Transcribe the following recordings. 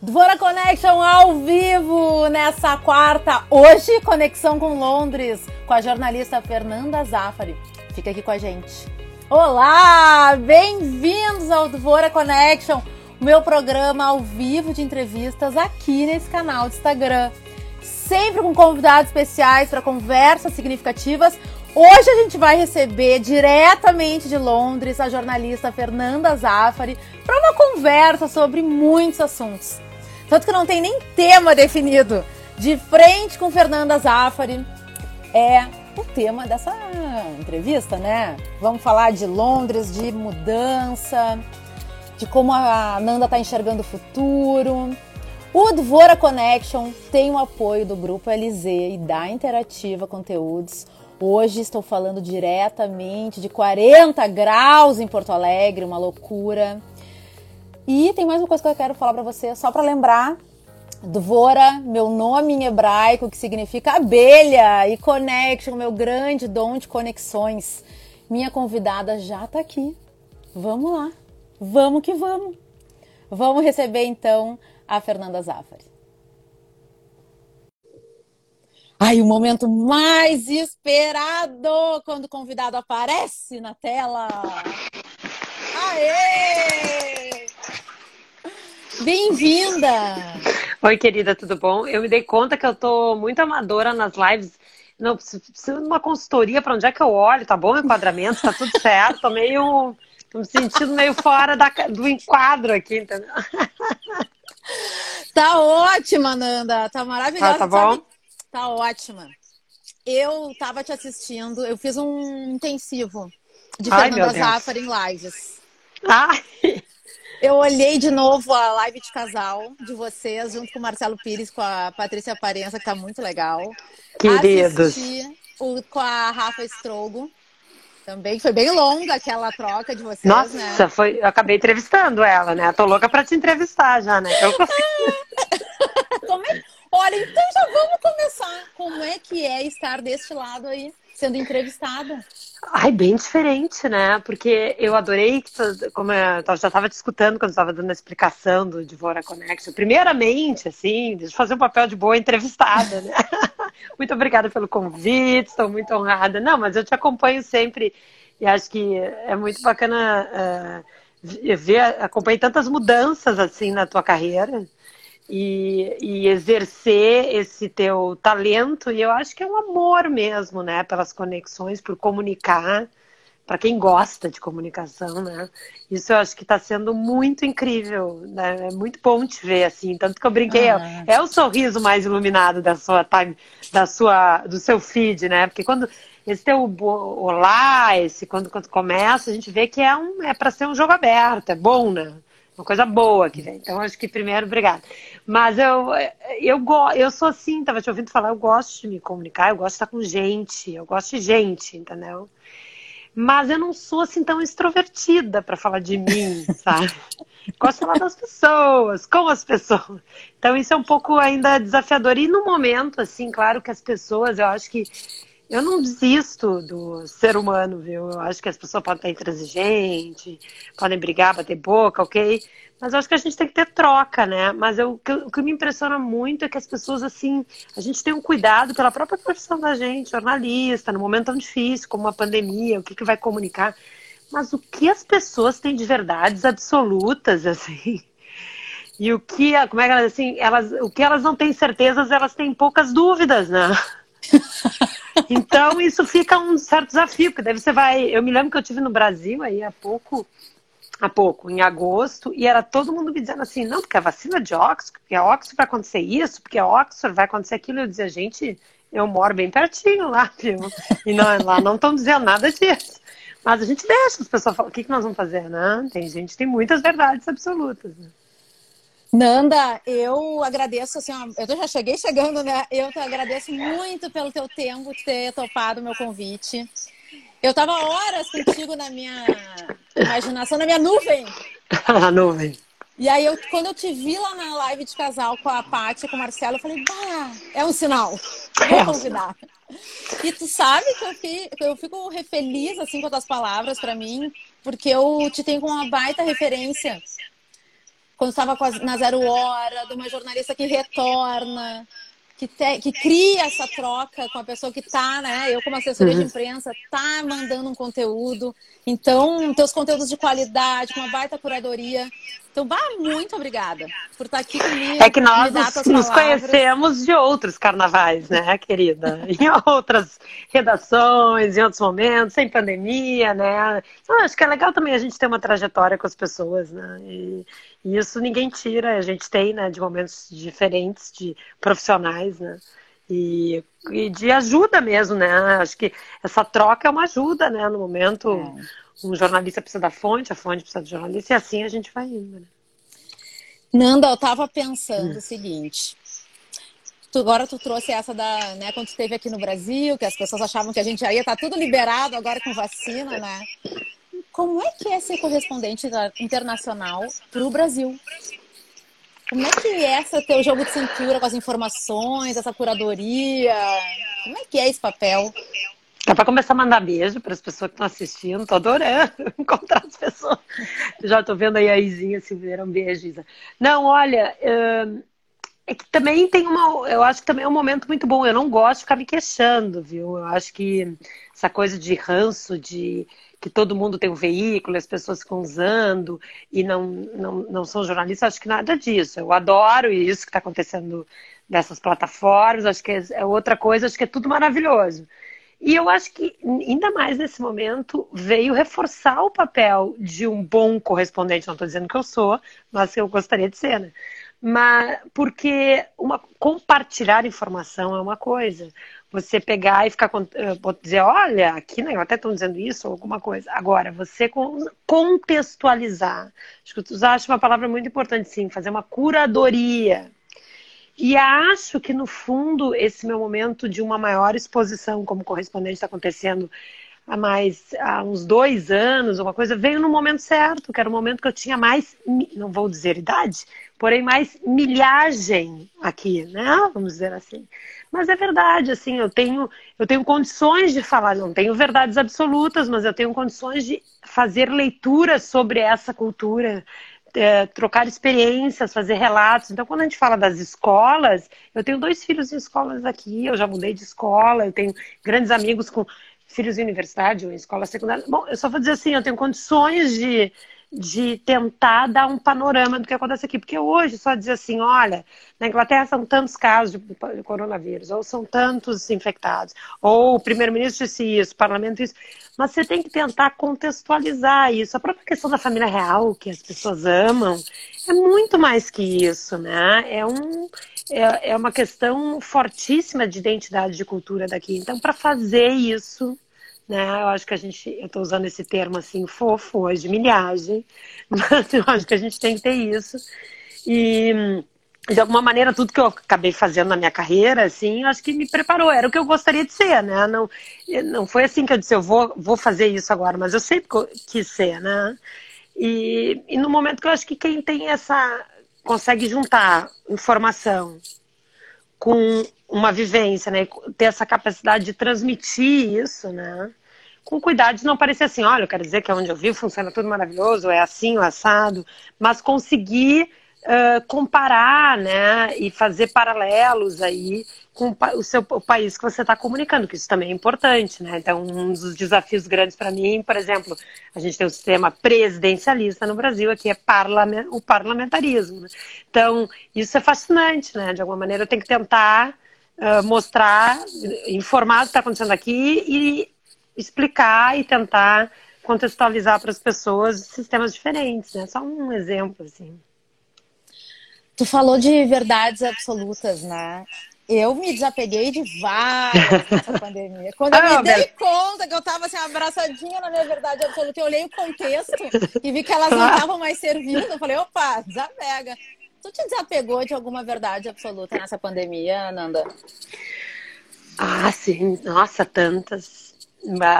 Dvora Connection ao vivo nessa quarta, hoje conexão com Londres, com a jornalista Fernanda Zaffari. Fica aqui com a gente. Olá, bem-vindos ao Dvora Connection, meu programa ao vivo de entrevistas aqui nesse canal do Instagram. Sempre com convidados especiais para conversas significativas. Hoje a gente vai receber diretamente de Londres a jornalista Fernanda Zaffari para uma conversa sobre muitos assuntos. Tanto que não tem nem tema definido. De frente com Fernanda Zaffari é o tema dessa entrevista, né? Vamos falar de Londres, de mudança, de como a Nanda está enxergando o futuro. O Dvora Connection tem o apoio do Grupo LZ e da Interativa Conteúdos. Hoje estou falando diretamente de 40 graus em Porto Alegre, uma loucura. E tem mais uma coisa que eu quero falar para você, só para lembrar. Dvora, meu nome em hebraico, que significa abelha, e Connection, meu grande dom de conexões. Minha convidada já está aqui. Vamos lá, vamos que vamos. Vamos receber então a Fernanda Zaffari. Ai, o momento mais esperado quando o convidado aparece na tela. Aê! Bem-vinda! Oi, querida, tudo bom? Eu me dei conta que eu tô muito amadora nas lives. Não, preciso de uma consultoria para onde é que eu olho, tá bom? O enquadramento, tá tudo certo. Tô meio. Tô me sentindo meio fora da, do enquadro aqui, entendeu? Tá ótima, Nanda. Tá maravilhosa. Ah, tá bom? Sabe? Tá ótima. Eu tava te assistindo, eu fiz um intensivo de Ai, Fernanda Zaffari em lives. Ai! Eu olhei de novo a live de casal de vocês, junto com o Marcelo Pires, com a Patrícia Aparência, que tá muito legal. Queridos. Assisti o, com a Rafa Strogo. Também foi bem longa aquela troca de vocês, Nossa, né? foi, eu acabei entrevistando ela, né? Tô louca pra te entrevistar já, né? Eu... Como é... Olha, então já vamos começar. Como é que é estar deste lado aí, sendo entrevistada? Ai, bem diferente, né? Porque eu adorei, que como eu já estava te escutando quando estava dando a explicação do Divora Connection. Primeiramente, assim, deixa eu fazer um papel de boa entrevistada, né? muito obrigada pelo convite, estou muito honrada. Não, mas eu te acompanho sempre e acho que é muito bacana uh, ver, acompanhar tantas mudanças assim na tua carreira e, e, exercer esse teu talento. E eu acho que é um amor mesmo, né? Pelas conexões, por comunicar, para quem gosta de comunicação, né? Isso eu acho que está sendo muito incrível, né? É muito bom te ver assim. Tanto que eu brinquei, ah. é o sorriso mais iluminado da sua time, da sua, do seu feed, né? Porque quando esse teu olá, esse quando, quando começa, a gente vê que é um é para ser um jogo aberto, é bom, né? Uma coisa boa que vem. Então, acho que primeiro, obrigada. Mas eu, eu, eu sou assim, tava te ouvindo falar, eu gosto de me comunicar, eu gosto de estar com gente, eu gosto de gente, entendeu? Mas eu não sou assim tão extrovertida para falar de mim, sabe? Gosto de falar das pessoas, com as pessoas. Então isso é um pouco ainda desafiador. E no momento, assim, claro que as pessoas, eu acho que eu não desisto do ser humano, viu? Eu acho que as pessoas podem estar intransigentes, podem brigar, bater boca, ok? Mas eu acho que a gente tem que ter troca, né? Mas eu, o, que, me impressiona muito é que as pessoas, assim, a gente tem um cuidado pela própria profissão da gente, jornalista, no momento tão difícil como uma pandemia, o que, que vai comunicar. Mas o que as pessoas têm de verdades absolutas, assim, e o que, como é que elas, assim, elas, o que elas não têm certezas, elas têm poucas dúvidas, né? Então isso fica um certo desafio, porque daí você vai. Eu me lembro que eu tive no Brasil aí há pouco, há pouco, em agosto, e era todo mundo me dizendo assim, não, porque a vacina de Oxford, porque a Oxford vai acontecer isso, porque a Oxford vai acontecer aquilo. Eu dizia, gente, eu moro bem pertinho lá, viu? E não, lá não estão dizendo nada disso. Mas a gente deixa as pessoas falar, o que, que nós vamos fazer, né? Tem gente, tem muitas verdades absolutas. Né? Nanda, eu agradeço, assim, eu já cheguei chegando, né? Eu te agradeço muito pelo teu tempo ter topado o meu convite. Eu tava horas contigo na minha imaginação, na minha nuvem. Na nuvem. E aí, eu, quando eu te vi lá na live de casal com a Paty com o Marcelo, eu falei, bah, é um sinal. Vou convidar. E tu sabe que eu fico, eu fico feliz, assim, com as tuas palavras para mim, porque eu te tenho como uma baita referência quando estava na Zero Hora, de uma jornalista que retorna, que, te, que cria essa troca com a pessoa que está, né? Eu, como assessoria uhum. de imprensa, tá mandando um conteúdo. Então, teus conteúdos de qualidade, com uma baita curadoria. Então, bah, muito obrigada por estar tá aqui comigo. É que nós nos, nos conhecemos de outros carnavais, né, querida? em outras redações, em outros momentos, sem pandemia, né? Então, acho que é legal também a gente ter uma trajetória com as pessoas, né? E, e isso ninguém tira, a gente tem, né, de momentos diferentes, de profissionais, né? E, e de ajuda mesmo, né? Acho que essa troca é uma ajuda, né? No momento, é. um jornalista precisa da fonte, a fonte precisa do jornalista, e assim a gente vai indo, né? Nanda, eu tava pensando hum. o seguinte. Tu, agora tu trouxe essa da, né, quando tu esteve aqui no Brasil, que as pessoas achavam que a gente já ia estar tá tudo liberado agora com vacina, né? Como é que é ser correspondente internacional para o Brasil? Como é que é esse teu jogo de cintura com as informações, essa curadoria? Como é que é esse papel? É para começar a mandar beijo para as pessoas que estão assistindo. Tô adorando encontrar as pessoas. Já tô vendo aí a Izinha Silveira. Um beijo, Isa. Não, olha, é que também tem uma. Eu acho que também é um momento muito bom. Eu não gosto de ficar me queixando, viu? Eu acho que essa coisa de ranço, de que todo mundo tem um veículo, as pessoas ficam usando e não, não, não são jornalistas, acho que nada disso. Eu adoro isso que está acontecendo nessas plataformas, acho que é outra coisa, acho que é tudo maravilhoso. E eu acho que, ainda mais nesse momento, veio reforçar o papel de um bom correspondente. Não estou dizendo que eu sou, mas que eu gostaria de ser, né? Mas porque uma, compartilhar informação é uma coisa você pegar e ficar eh, dizer, olha, aqui né, até estão dizendo isso ou alguma coisa. Agora, você contextualizar. Acho que tu acha uma palavra muito importante, sim, fazer uma curadoria. E acho que, no fundo, esse meu momento de uma maior exposição como correspondente está acontecendo há mais há uns dois anos, uma coisa, veio no momento certo, que era o momento que eu tinha mais, não vou dizer idade, porém mais milhagem aqui, né? Vamos dizer assim. Mas é verdade, assim, eu tenho, eu tenho condições de falar, não tenho verdades absolutas, mas eu tenho condições de fazer leituras sobre essa cultura, é, trocar experiências, fazer relatos. Então, quando a gente fala das escolas, eu tenho dois filhos em escolas aqui, eu já mudei de escola, eu tenho grandes amigos com filhos de universidade ou em escola secundária. Bom, eu só vou dizer assim, eu tenho condições de de tentar dar um panorama do que acontece aqui. Porque hoje só dizer assim, olha, na Inglaterra são tantos casos de coronavírus, ou são tantos infectados, ou o primeiro-ministro disse isso, o parlamento isso. Mas você tem que tentar contextualizar isso. A própria questão da família real, que as pessoas amam, é muito mais que isso, né? É, um, é, é uma questão fortíssima de identidade de cultura daqui. Então, para fazer isso, né? Eu acho que a gente, eu estou usando esse termo assim fofo hoje, milhagem, mas eu acho que a gente tem que ter isso. E de alguma maneira tudo que eu acabei fazendo na minha carreira, assim, acho que me preparou. Era o que eu gostaria de ser, né? Não, não foi assim que eu disse, eu vou, vou fazer isso agora, mas eu sempre quis ser, né? E, e no momento que eu acho que quem tem essa consegue juntar informação com uma vivência, né? Ter essa capacidade de transmitir isso, né? Com cuidado de não parecer assim, olha, eu quero dizer que é onde eu vivo funciona tudo maravilhoso, é assim, o assado, mas conseguir uh, comparar, né? E fazer paralelos aí com o seu o país que você está comunicando, que isso também é importante, né? Então, um dos desafios grandes para mim, por exemplo, a gente tem um sistema presidencialista no Brasil, aqui é parlament, o parlamentarismo. Né? Então, isso é fascinante, né? De alguma maneira, eu tenho que tentar uh, mostrar, informar o que está acontecendo aqui e explicar e tentar contextualizar para as pessoas sistemas diferentes, né? Só um exemplo, assim. Tu falou de verdades absolutas, né? Eu me desapeguei de várias nessa pandemia. Quando eu ah, me dei conta que eu estava assim, abraçadinha na minha verdade absoluta, eu olhei o contexto e vi que elas não estavam mais servindo. Eu falei, opa, desapega. Tu te desapegou de alguma verdade absoluta nessa pandemia, Nanda? Ah, sim. Nossa, tantas.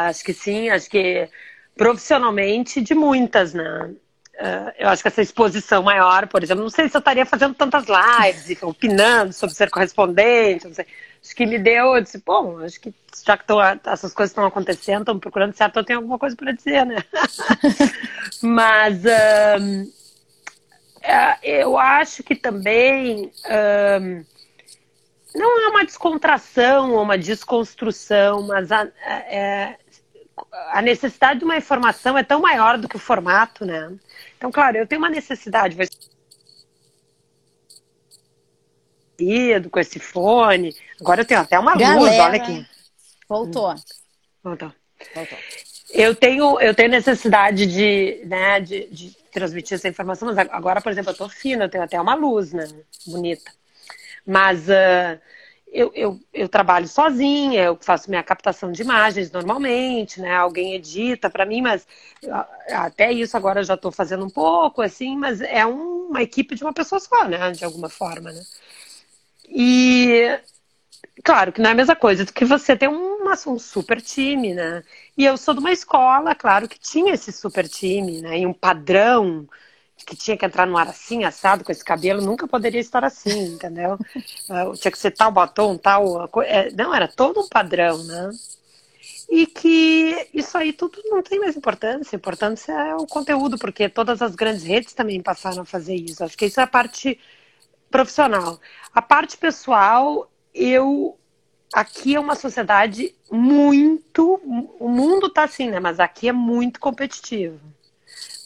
Acho que sim, acho que profissionalmente de muitas, né? Uh, eu acho que essa exposição maior, por exemplo, não sei se eu estaria fazendo tantas lives, opinando sobre ser correspondente, não sei. Acho que me deu, eu disse, bom, acho que já que tô, essas coisas estão acontecendo, estão procurando certo, eu tenho alguma coisa para dizer, né? Mas uh, é, eu acho que também um, não é uma descontração ou uma desconstrução, mas a, é, a necessidade de uma informação é tão maior do que o formato, né? Então, claro, eu tenho uma necessidade com esse fone. Agora eu tenho até uma Galera, luz, olha aqui. Voltou. Voltou. Voltou. Eu tenho, eu tenho necessidade de, né, de, de transmitir essa informação, mas agora, por exemplo, eu tô fina, eu tenho até uma luz, né? Bonita. Mas uh, eu, eu, eu trabalho sozinha, eu faço minha captação de imagens normalmente, né? Alguém edita para mim, mas até isso agora eu já estou fazendo um pouco, assim, mas é uma equipe de uma pessoa só, né? De alguma forma, né? E claro que não é a mesma coisa do que você ter uma, um super time, né? E eu sou de uma escola, claro, que tinha esse super time, né? E um padrão que tinha que entrar no ar assim, assado, com esse cabelo, nunca poderia estar assim, entendeu? Ah, tinha que ser tal batom, tal. É, não, era todo um padrão, né? E que isso aí tudo não tem mais importância. A importância é o conteúdo, porque todas as grandes redes também passaram a fazer isso. Acho que isso é a parte profissional. A parte pessoal, eu. Aqui é uma sociedade muito. O mundo está assim, né? Mas aqui é muito competitivo.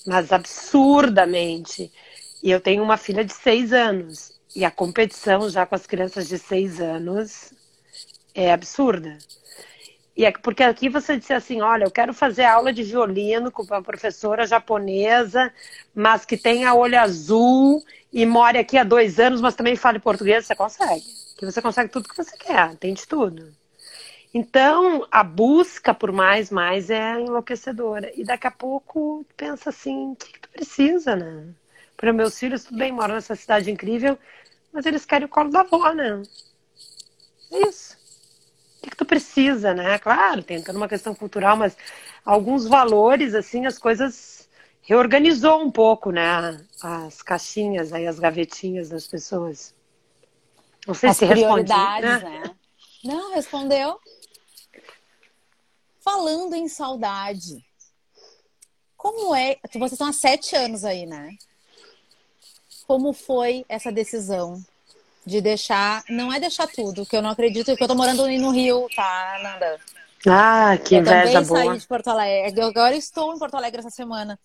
Mas absurdamente. E eu tenho uma filha de seis anos. E a competição já com as crianças de seis anos é absurda. E é porque aqui você disse assim, olha, eu quero fazer aula de violino com uma professora japonesa, mas que tenha olho azul e more aqui há dois anos, mas também fale português, você consegue. Que você consegue tudo que você quer, tem de tudo. Então, a busca por mais, mais é enlouquecedora. E daqui a pouco pensa assim, o que, que tu precisa, né? Para meus filhos, tudo bem, moram nessa cidade incrível, mas eles querem o colo da avó, né? É isso. O que, que tu precisa, né? Claro, tem toda uma questão cultural, mas alguns valores, assim, as coisas reorganizou um pouco, né, as caixinhas aí, as gavetinhas das pessoas. Não sei as se respondi, né? né? Não, respondeu. Falando em saudade, como é? Vocês estão há sete anos aí, né? Como foi essa decisão de deixar? Não é deixar tudo, que eu não acredito, que eu tô morando no Rio, tá, Nanda? Ah, que eu inveja boa. Eu saí de Porto Alegre. Agora estou em Porto Alegre essa semana.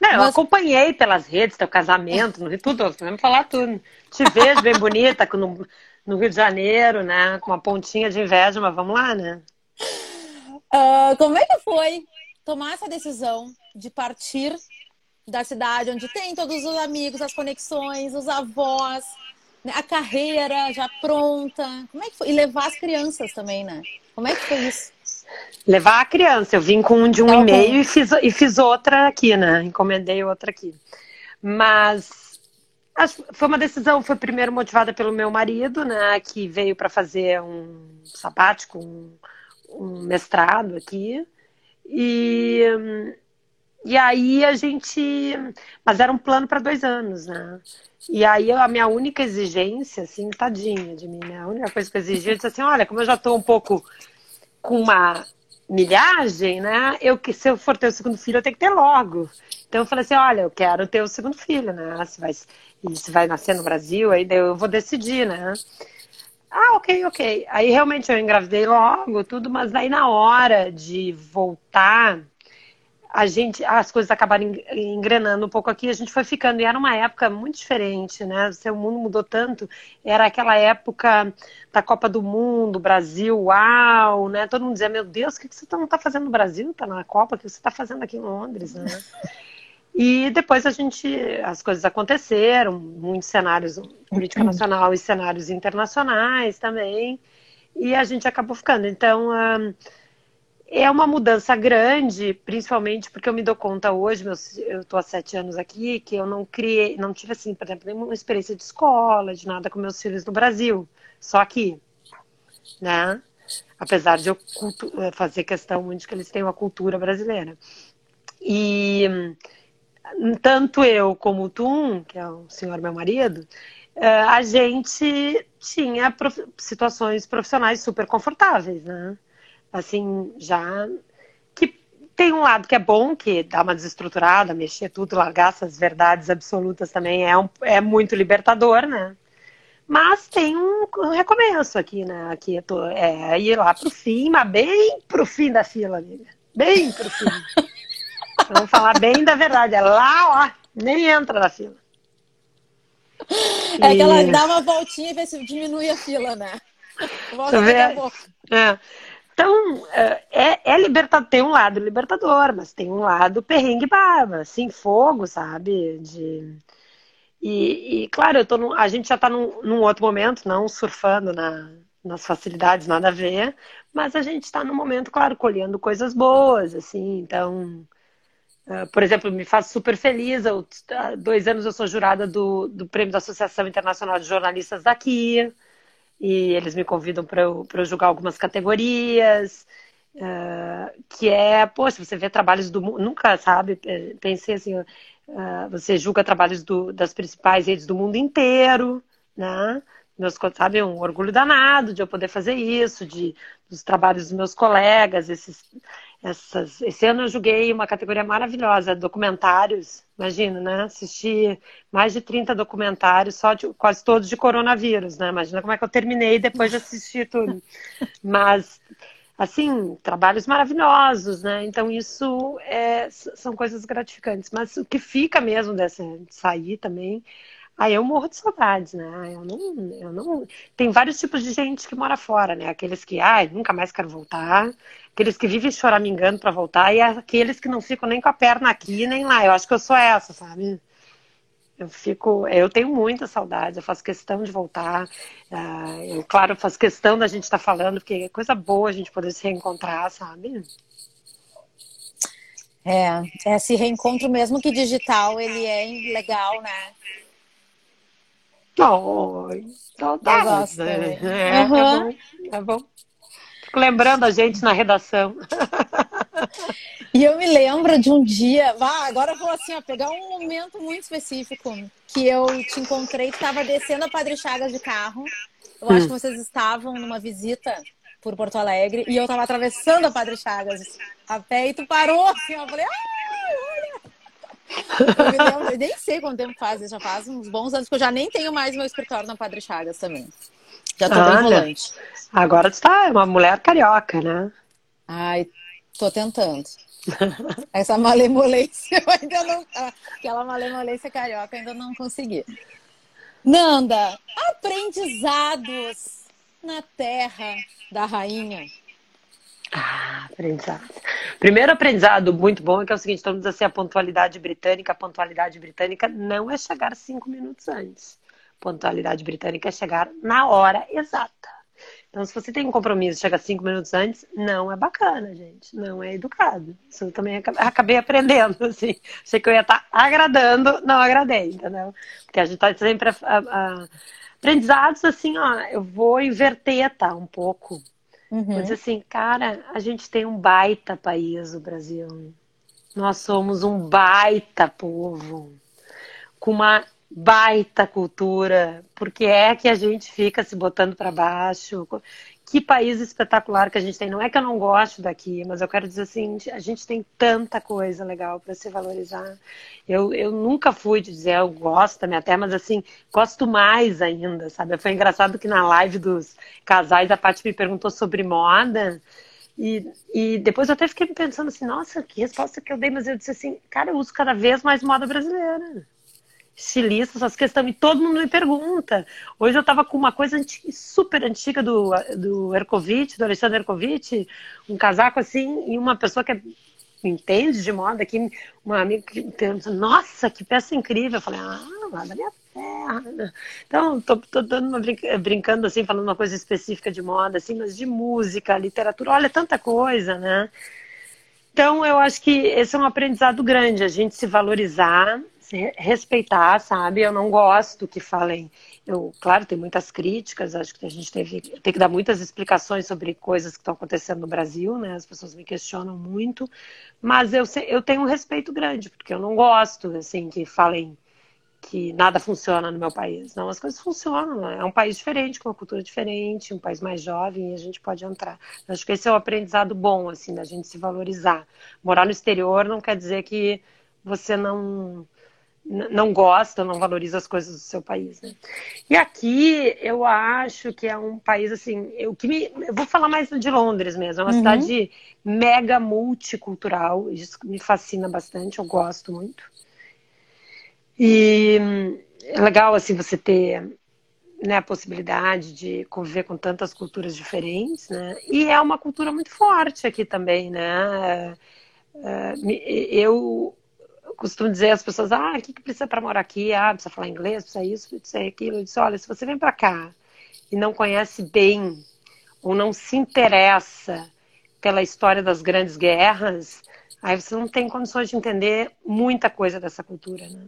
Não, Mas... eu acompanhei pelas redes, teu casamento, Rio, tudo, vamos falar tudo. Te vejo bem bonita no, no, Rio de Janeiro, né? Com uma pontinha de inveja, mas vamos lá, né? Uh, como é que foi tomar essa decisão de partir da cidade onde tem todos os amigos, as conexões, os avós, né? a carreira já pronta? Como é que foi? E levar as crianças também, né? Como é que foi isso? Levar a criança. Eu vim com um de um tá e-mail e fiz, e fiz outra aqui, né? Encomendei outra aqui. Mas foi uma decisão, foi primeiro motivada pelo meu marido, né? Que veio para fazer um sabático, um, um mestrado aqui. E, e aí a gente. Mas era um plano para dois anos, né? E aí a minha única exigência, assim, tadinha de mim, né? A única coisa que eu exigia, disse assim, olha, como eu já estou um pouco com uma milhagem, né? Eu que se eu for ter o segundo filho, eu tenho que ter logo. Então eu falei assim, olha, eu quero ter o segundo filho, né? Se vai, se vai nascer no Brasil, aí eu vou decidir, né? Ah, ok, ok. Aí realmente eu engravidei logo, tudo, mas daí na hora de voltar a gente, as coisas acabaram engrenando um pouco aqui, a gente foi ficando, e era uma época muito diferente, né? O seu mundo mudou tanto, era aquela época da Copa do Mundo, Brasil, uau, né? Todo mundo dizia, meu Deus, o que você não está fazendo no Brasil? Está na Copa, o que você está fazendo aqui em Londres, né? E depois a gente, as coisas aconteceram, muitos cenários, política nacional e cenários internacionais também, e a gente acabou ficando. Então, é uma mudança grande, principalmente porque eu me dou conta hoje, eu estou há sete anos aqui, que eu não criei, não tive assim, por exemplo, nenhuma experiência de escola, de nada com meus filhos no Brasil, só aqui, né? Apesar de eu eh, fazer questão muito que eles tenham a cultura brasileira. E tanto eu como o Tum, que é o senhor meu marido, eh, a gente tinha situações profissionais super confortáveis, né? assim, já que tem um lado que é bom, que dá uma desestruturada, mexer tudo, largar essas verdades absolutas também é, um, é muito libertador, né? Mas tem um, recomeço aqui, né? Aqui eu tô, é ir lá pro fim, mas bem pro fim da fila, amiga. Bem pro fim. Vamos falar bem da verdade. É lá, ó, nem entra na fila. É e... que ela dá uma voltinha e vê se diminui a fila, né? Volta. É. Então, é, é, é libertador, tem um lado libertador, mas tem um lado perrengue barba, assim, fogo, sabe? De... E, e claro, eu tô no, a gente já está num, num, outro momento, não surfando na, nas facilidades, nada a ver, mas a gente está no momento, claro, colhendo coisas boas, assim, então... Uh, por exemplo, me faz super feliz. Eu, há dois anos eu sou jurada do, do Prêmio da Associação Internacional de Jornalistas daqui e eles me convidam para eu, eu julgar algumas categorias, uh, que é, poxa, você vê trabalhos do mundo, nunca, sabe, pensei assim, uh, você julga trabalhos do, das principais redes do mundo inteiro, né? Meus, sabe, um orgulho danado de eu poder fazer isso, de dos trabalhos dos meus colegas, esses, essas, esse ano eu joguei uma categoria maravilhosa, documentários. Imagina, né? Assisti mais de 30 documentários, só de, quase todos de coronavírus, né? Imagina como é que eu terminei depois de assistir tudo. Mas, assim, trabalhos maravilhosos, né? Então, isso é, são coisas gratificantes. Mas o que fica mesmo dessa de sair também Aí eu morro de saudades, né? Eu não, eu não. Tem vários tipos de gente que mora fora, né? Aqueles que, ai, nunca mais quero voltar. Aqueles que vivem choramingando para voltar. E aqueles que não ficam nem com a perna aqui, nem lá. Eu acho que eu sou essa, sabe? Eu fico. Eu tenho muita saudade, eu faço questão de voltar. Uh, eu, claro, faço questão da gente estar tá falando, porque é coisa boa a gente poder se reencontrar, sabe? É, esse reencontro, mesmo que digital, ele é legal, né? Oi, saudades. Né? É, uhum. é bom, é bom. Fico lembrando a gente na redação. E eu me lembro de um dia, vá, agora eu vou assim, ó, pegar um momento muito específico que eu te encontrei, que estava descendo a Padre Chagas de carro. Eu hum. acho que vocês estavam numa visita por Porto Alegre e eu estava atravessando a Padre Chagas a pé e tu parou assim, eu falei, ah! Eu, eu, nem sei quanto tempo faz, já faz uns bons anos que eu já nem tenho mais meu escritório na Padre Chagas também. Já tô Olha, bem volante. Agora tu tá uma mulher carioca, né? Ai, tô tentando. Essa malemolência eu ainda não. Aquela malemolência carioca ainda não consegui. Nanda, aprendizados na terra da rainha. Ah, aprendizado. Primeiro aprendizado muito bom é que é o seguinte, todo mundo diz assim, a pontualidade britânica, a pontualidade britânica não é chegar cinco minutos antes. Pontualidade britânica é chegar na hora exata. Então, se você tem um compromisso e chega cinco minutos antes, não é bacana, gente. Não é educado. Isso eu também acabei aprendendo, assim. Achei que eu ia estar agradando, não agradei, entendeu? Porque a gente está sempre... A, a, aprendizados, assim, ó, eu vou inverter, tá, um pouco Uhum. Assim, cara, a gente tem um baita país, o Brasil. Nós somos um baita povo, com uma baita cultura, porque é que a gente fica se botando para baixo que país espetacular que a gente tem. Não é que eu não gosto daqui, mas eu quero dizer assim, a gente tem tanta coisa legal para se valorizar. Eu, eu nunca fui de dizer eu gosto minha terra, mas assim, gosto mais ainda, sabe? Foi engraçado que na live dos casais a Paty me perguntou sobre moda. E, e depois eu até fiquei pensando assim, nossa, que resposta que eu dei, mas eu disse assim, cara, eu uso cada vez mais moda brasileira estilista, essas questões, e todo mundo me pergunta. Hoje eu estava com uma coisa super antiga do, do Ercovitch, do Alexandre Ercovitch, um casaco assim, e uma pessoa que é, entende de moda, aqui, uma amiga que pensa, nossa, que peça incrível. Eu falei, ah, lá da minha terra. Então, tô, tô dando uma brinca, brincando assim, falando uma coisa específica de moda, assim, mas de música, literatura, olha, tanta coisa, né? Então, eu acho que esse é um aprendizado grande, a gente se valorizar respeitar, sabe? Eu não gosto que falem. Eu, claro, tem muitas críticas, acho que a gente teve, tem que dar muitas explicações sobre coisas que estão acontecendo no Brasil, né? As pessoas me questionam muito, mas eu, eu tenho um respeito grande, porque eu não gosto, assim, que falem que nada funciona no meu país. Não, as coisas funcionam. É um país diferente, com uma cultura diferente, um país mais jovem, e a gente pode entrar. Acho que esse é um aprendizado bom, assim, da gente se valorizar. Morar no exterior não quer dizer que você não não gosta, não valoriza as coisas do seu país, né? E aqui eu acho que é um país assim, eu que me, eu vou falar mais de Londres mesmo, é uma uhum. cidade mega multicultural, isso me fascina bastante, eu gosto muito. E é legal assim você ter né, a possibilidade de conviver com tantas culturas diferentes, né? E é uma cultura muito forte aqui também, né? É, eu costumo dizer às pessoas, ah, o que, que precisa para morar aqui? Ah, precisa falar inglês, precisa isso, precisa aquilo. Eu disse, olha, se você vem para cá e não conhece bem ou não se interessa pela história das grandes guerras, aí você não tem condições de entender muita coisa dessa cultura, né?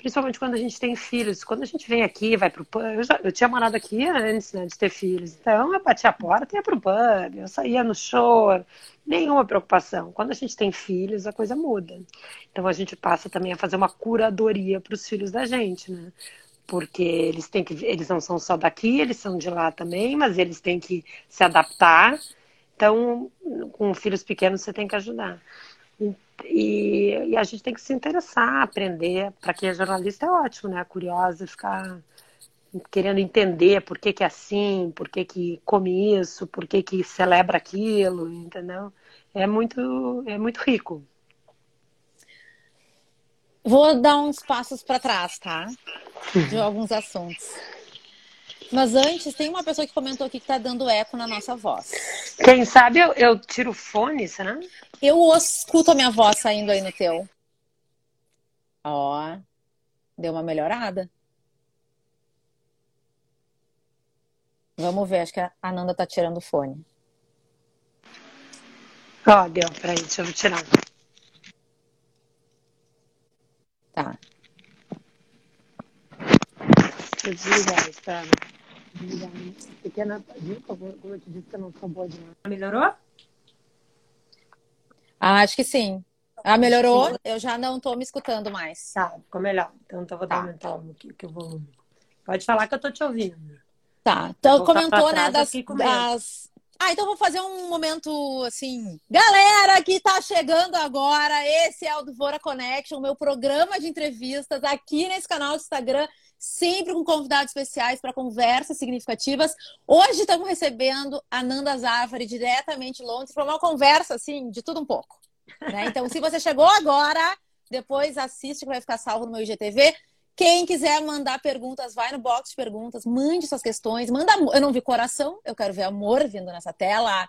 Principalmente quando a gente tem filhos. Quando a gente vem aqui, vai pro pub. Eu, já, eu tinha morado aqui antes né, de ter filhos. Então eu batia a porta e ia pro pub. Eu saía no show. Nenhuma preocupação. Quando a gente tem filhos, a coisa muda. Então a gente passa também a fazer uma curadoria para os filhos da gente, né? Porque eles têm que. Eles não são só daqui, eles são de lá também, mas eles têm que se adaptar. Então, com filhos pequenos, você tem que ajudar. E, e, a gente tem que se interessar, aprender. Para quem é jornalista é ótimo, né? Curiosa, ficar querendo entender por que, que é assim, por que, que come isso, por que, que celebra aquilo, entendeu? É muito, é muito rico. Vou dar uns passos para trás, tá? De alguns assuntos. Mas antes, tem uma pessoa que comentou aqui que tá dando eco na nossa voz. Quem sabe eu, eu tiro o fone, será? Eu escuto a minha voz saindo aí no teu. Ó, deu uma melhorada. Vamos ver, acho que a Ananda tá tirando o fone. Ó, deu, peraí, deixa eu tirar. Tá. Deixa eu desligar, espera. Pequena? Como eu te disse que eu não sou boa de nada. Melhorou? Ah, acho que sim. Ah, melhorou? Eu já não estou me escutando mais. Tá, ficou melhor. Então, então vou tá. aumentar um que, que eu vou. Pode falar que eu tô te ouvindo. Tá. Então comentou, né, das, das. Ah, então vou fazer um momento assim. Galera que tá chegando agora, esse é o do Vora Connection, meu programa de entrevistas aqui nesse canal do Instagram sempre com convidados especiais para conversas significativas. Hoje estamos recebendo a Nanda Zafari, diretamente de Londres, para uma conversa assim, de tudo um pouco. Né? Então, se você chegou agora, depois assiste que vai ficar salvo no meu IGTV. Quem quiser mandar perguntas, vai no box de perguntas, mande suas questões, manda. Eu não vi coração, eu quero ver amor vindo nessa tela.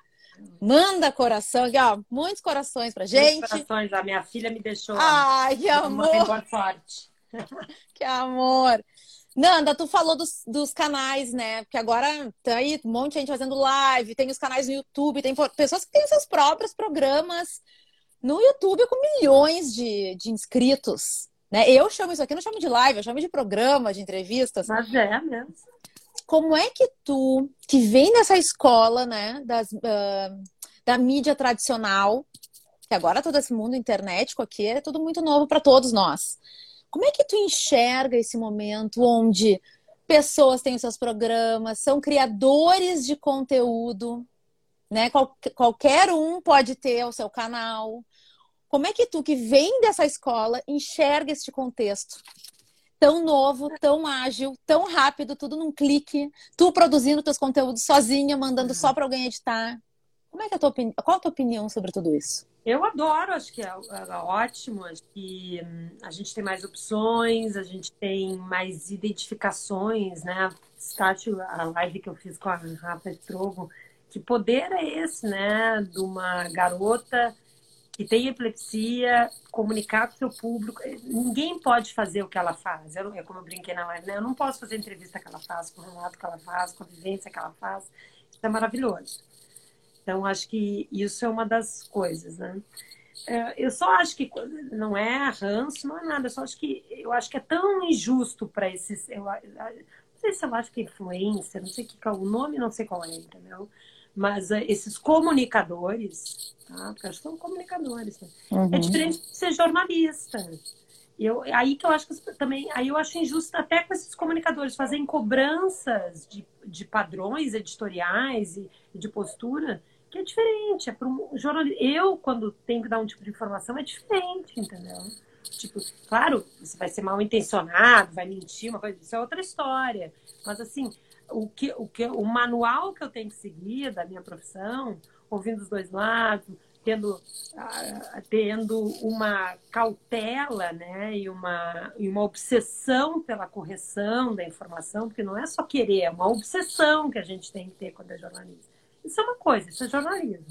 Manda coração, aqui, ó, muitos corações pra gente. Muitos corações, a minha filha me deixou. Ai, que amor. forte. que amor. Nanda, tu falou dos, dos canais, né? Porque agora tem aí um monte de gente fazendo live, tem os canais no YouTube, tem pessoas que têm seus próprios programas no YouTube com milhões de, de inscritos. Né? Eu chamo isso aqui, não chamo de live, eu chamo de programa, de entrevistas. Mas é mesmo. Como é que tu, que vem dessa escola, né, das, uh, da mídia tradicional, que agora todo esse mundo internet aqui é tudo muito novo para todos nós. Como é que tu enxerga esse momento onde pessoas têm os seus programas, são criadores de conteúdo, né? Qual, qualquer um pode ter o seu canal. Como é que tu, que vem dessa escola, enxerga este contexto? Tão novo, tão ágil, tão rápido, tudo num clique, tu produzindo teus conteúdos sozinha, mandando só para alguém editar. Como é que é a tua? Qual a tua opinião sobre tudo isso? Eu adoro, acho que é, é, ótimo, acho que hum, a gente tem mais opções, a gente tem mais identificações, né? A live que eu fiz com a Rafa Estrogo, que poder é esse, né? De uma garota que tem epilepsia, comunicar com o seu público. Ninguém pode fazer o que ela faz. Eu, é como eu brinquei na live, né? Eu não posso fazer a entrevista que ela faz, com o relato que ela faz, com a vivência que ela faz. Isso é maravilhoso. Então, acho que isso é uma das coisas, né? É, eu só acho que não é ranço, não é nada. Eu só acho que eu acho que é tão injusto para esses. Eu, não sei se eu acho que é influência, não sei que é o nome, não sei qual é, entendeu? Mas uh, esses comunicadores, tá? Porque acho que são comunicadores. Né? É uhum. É diferente de ser jornalista. Eu, aí que eu acho que também, aí eu acho injusto até com esses comunicadores fazerem cobranças de, de padrões editoriais e, e de postura, que é diferente. É para um jornalista. Eu, quando tenho que dar um tipo de informação, é diferente, entendeu? Tipo, claro, você vai ser mal intencionado, vai mentir, uma coisa, isso é outra história. Mas assim, o que, o que o manual que eu tenho que seguir da minha profissão, ouvindo os dois lados, tendo, tendo uma cautela né, e, uma, e uma obsessão pela correção da informação, porque não é só querer, é uma obsessão que a gente tem que ter quando é jornalista. Isso é uma coisa, isso é jornalismo.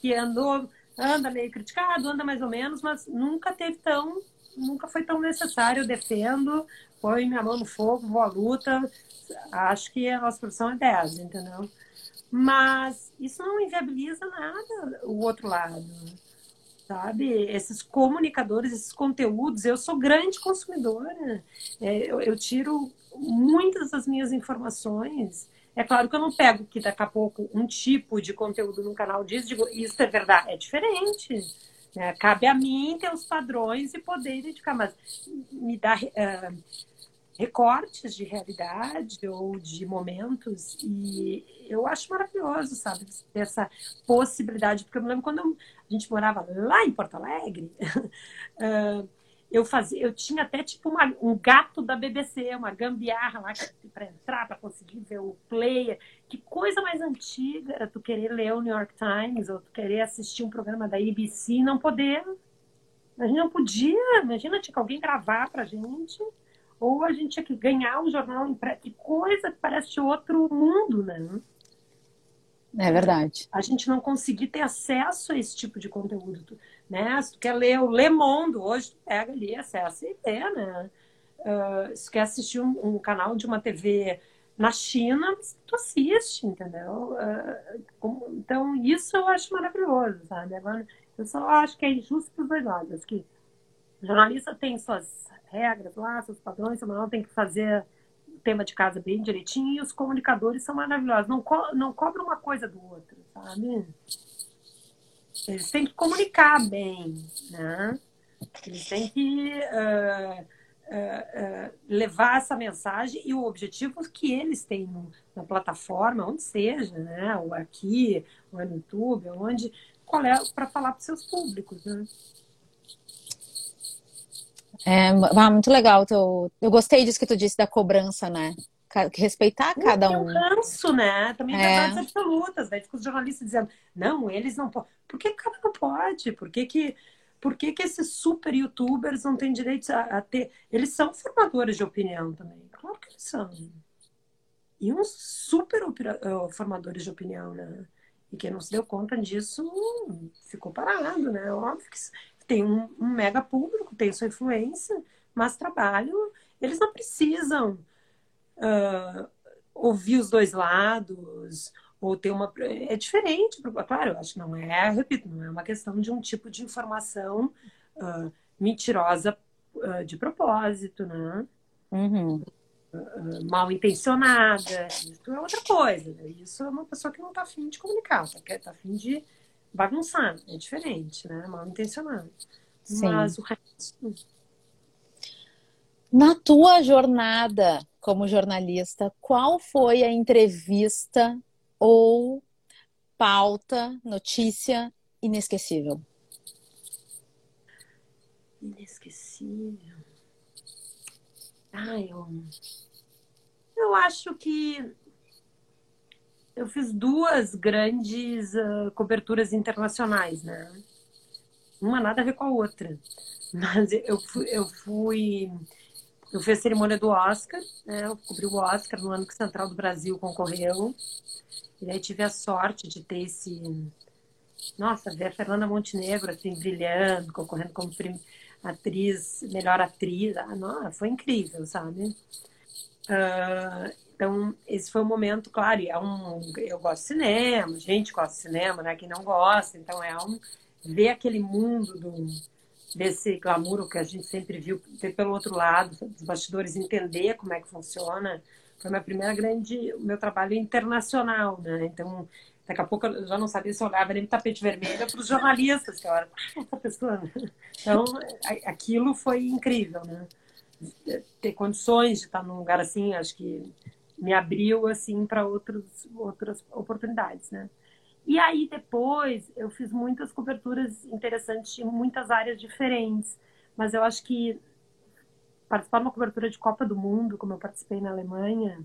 Que andou, anda meio criticado, anda mais ou menos, mas nunca teve tão, nunca foi tão necessário. Eu defendo, põe minha mão no fogo, vou à luta. Acho que a nossa profissão é 10, entendeu? Mas isso não inviabiliza nada o outro lado. Sabe? Esses comunicadores, esses conteúdos, eu sou grande consumidora. É, eu, eu tiro muitas das minhas informações é claro que eu não pego que daqui a pouco um tipo de conteúdo no canal diz, digo, isso é verdade, é diferente. Né? Cabe a mim ter os padrões e poder identificar, mas me dá uh, recortes de realidade ou de momentos e eu acho maravilhoso, sabe, ter essa possibilidade, porque eu me lembro quando a gente morava lá em Porto Alegre, uh, eu fazia, eu tinha até tipo uma, um gato da BBC, uma gambiarra lá para entrar, para conseguir ver o player. Que coisa mais antiga era tu querer ler o New York Times ou tu querer assistir um programa da ABC e não poder. A gente não podia, imagina, tinha que alguém gravar pra gente, ou a gente tinha que ganhar um jornal impresso. Que coisa que parece outro mundo, né? É verdade. A gente não conseguir ter acesso a esse tipo de conteúdo. Né? Se tu quer ler o Le Monde, hoje tu pega ali, acessa e vê, né? Uh, se tu quer assistir um, um, canal de uma TV na China, tu assiste, entendeu? Uh, então, isso eu acho maravilhoso, sabe? Agora, eu só acho que é injusto para os dois lados, que o jornalista tem suas regras lá, seus padrões, o não tem que fazer o tema de casa bem direitinho, e os comunicadores são maravilhosos, não, co não cobram uma coisa do outro, sabe? Eles têm que comunicar bem, né? Eles têm que uh, uh, uh, levar essa mensagem e o objetivo que eles têm no, na plataforma, onde seja, né? Ou aqui, ou no YouTube, onde, qual é para falar para os seus públicos, né? É muito legal. Eu, eu gostei disso que tu disse da cobrança, né? respeitar cada um. Tem um ranço, né? Também é. verdades absolutas. Daí fica os jornalistas dizendo, não, eles não podem. Por que cada não pode? Por que, que, por que, que esses super youtubers não têm direito a, a, ter. Eles são formadores de opinião também. Claro que eles são. E uns super uh, formadores de opinião, né? E quem não se deu conta disso ficou parado, né? Óbvio que tem um, um mega público, tem sua influência, mas trabalho, eles não precisam uh, ouvir os dois lados ou ter uma é diferente claro eu acho que não é repito não é uma questão de um tipo de informação uh, mentirosa uh, de propósito né uhum. mal intencionada isso é outra coisa né? isso é uma pessoa que não está afim de comunicar está afim de bagunçar é diferente né mal intencionado Sim. mas o resto na tua jornada como jornalista, qual foi a entrevista ou pauta, notícia inesquecível? Inesquecível. Ah, eu, eu acho que eu fiz duas grandes uh, coberturas internacionais, né? Uma nada a ver com a outra. Mas eu fui, eu fui eu fiz a cerimônia do Oscar, né? Eu cobri o Oscar no ano que Central do Brasil concorreu. E aí tive a sorte de ter esse. Nossa, ver a Fernanda Montenegro assim, brilhando, concorrendo como atriz, melhor atriz. Ah, não, foi incrível, sabe? Uh, então, esse foi um momento, claro, é um, eu gosto de cinema, gente gosta de cinema, né? Quem não gosta, então é um ver aquele mundo do, desse glamour que a gente sempre viu, ter pelo outro lado, dos bastidores, entender como é que funciona. Foi minha primeira grande, o meu trabalho internacional, né? Então, Daqui a pouco eu já não sabia se eu olhava nem tapete vermelho para os jornalistas, que eu era, essa pessoa. Então, aquilo foi incrível, né? Ter condições de estar num lugar assim, acho que me abriu assim para outras outras oportunidades, né? E aí depois eu fiz muitas coberturas interessantes em muitas áreas diferentes, mas eu acho que participar de uma cobertura de Copa do Mundo, como eu participei na Alemanha,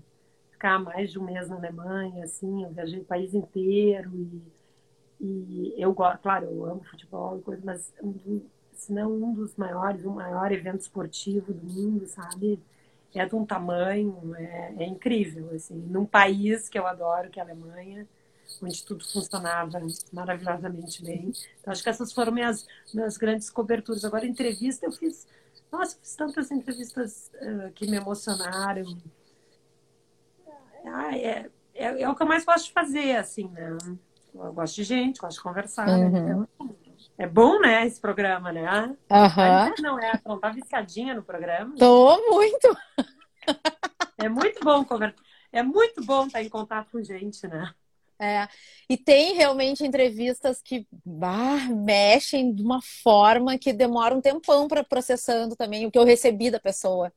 ficar mais de um mês na Alemanha, assim, eu viajei o país inteiro e, e eu gosto, claro, eu amo futebol e coisa, mas se não um dos maiores, o maior evento esportivo do mundo, sabe? É de um tamanho, é, é incrível, assim, num país que eu adoro, que é a Alemanha, onde tudo funcionava maravilhosamente bem. Então, acho que essas foram minhas, minhas grandes coberturas. Agora, entrevista, eu fiz, nossa, fiz tantas entrevistas uh, que me emocionaram, ah, é, é, é, o que eu mais gosto de fazer, assim, né? Eu gosto de gente, gosto de conversar, né? uhum. né? Então, é bom, né, esse programa, né? Uhum. Não é, não tá viciadinha no programa? Tô muito. É muito bom conversar. É muito bom estar em contato com gente, né? É, e tem realmente entrevistas que bah, mexem de uma forma que demora um tempão para processando também o que eu recebi da pessoa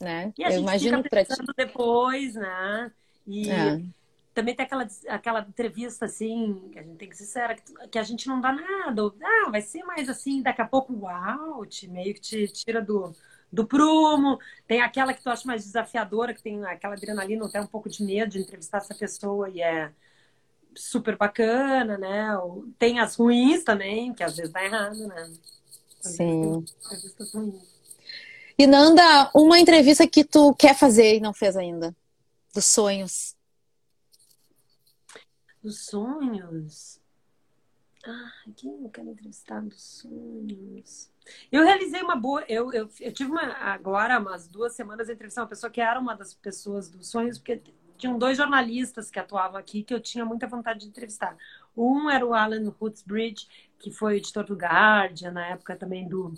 né? E a eu gente imagino fica pensando ti... depois, né? E é. Também tem aquela, aquela entrevista assim, que a gente tem que ser sincera, que, que a gente não dá nada. Ou, ah, vai ser mais assim, daqui a pouco, uau, te, meio que te tira do, do prumo. Tem aquela que tu acha mais desafiadora, que tem aquela adrenalina, até um pouco de medo de entrevistar essa pessoa e é super bacana, né? Tem as ruins também, que às vezes dá errado, né? Sim. Entrevistas ruins. E Nanda, uma entrevista que tu quer fazer e não fez ainda. Dos sonhos. Dos sonhos? Ah, quem eu quero entrevistar dos sonhos? Eu realizei uma boa. Eu, eu, eu tive uma, agora, umas duas semanas, entrevistar uma pessoa que era uma das pessoas dos sonhos, porque tinham dois jornalistas que atuavam aqui que eu tinha muita vontade de entrevistar. Um era o Alan Hootsbridge, que foi editor do Guardian, na época também do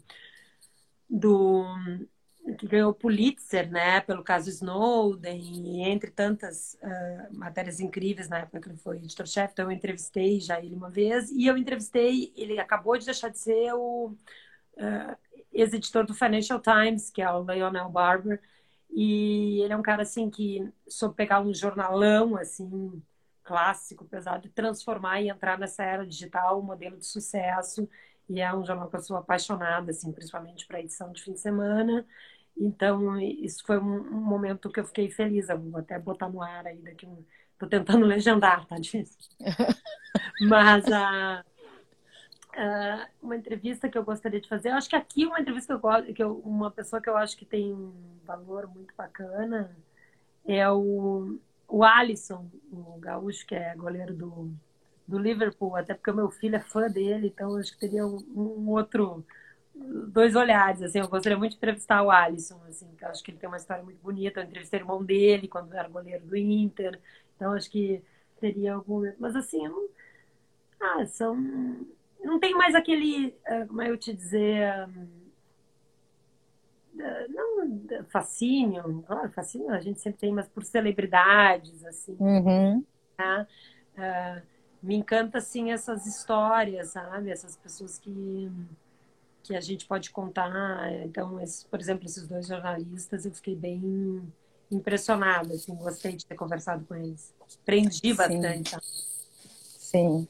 do que ganhou Pulitzer, né, pelo caso Snowden, e entre tantas uh, matérias incríveis na época que ele foi editor-chefe, então eu entrevistei já ele uma vez, e eu entrevistei, ele acabou de deixar de ser o uh, ex-editor do Financial Times, que é o Lionel Barber, e ele é um cara, assim, que soube pegar um jornalão, assim, clássico, pesado, e transformar e entrar nessa era digital, um modelo de sucesso, e é um jornal que eu sou apaixonada, assim, principalmente para edição de fim de semana. Então, isso foi um, um, momento que eu fiquei feliz. Eu vou até botar no ar aí daqui um. Tô tentando legendar, tá difícil. Mas a. Uh, uma entrevista que eu gostaria de fazer. Eu acho que aqui uma entrevista que eu gosto, que eu, uma pessoa que eu acho que tem um valor muito bacana é o, o Alisson, o gaúcho que é goleiro do, do Liverpool, até porque o meu filho é fã dele, então acho que teria um, um, outro dois olhares, assim, eu gostaria muito de entrevistar o Alisson, assim, que eu acho que ele tem uma história muito bonita, eu entrevistei o irmão dele quando era goleiro do Inter, então acho que teria algum, mas assim, não... ah, são, não tem mais aquele, ah, como é eu te dizer, ah, não fascínio, claro, fascínio a gente sempre tem, mas por celebridades, assim, uhum. tá? Uh, me encanta assim essas histórias, sabe? Essas pessoas que que a gente pode contar. Então, esses, por exemplo, esses dois jornalistas, eu fiquei bem impressionada, assim, gostei de ter conversado com eles. Aprendi bastante. Sim.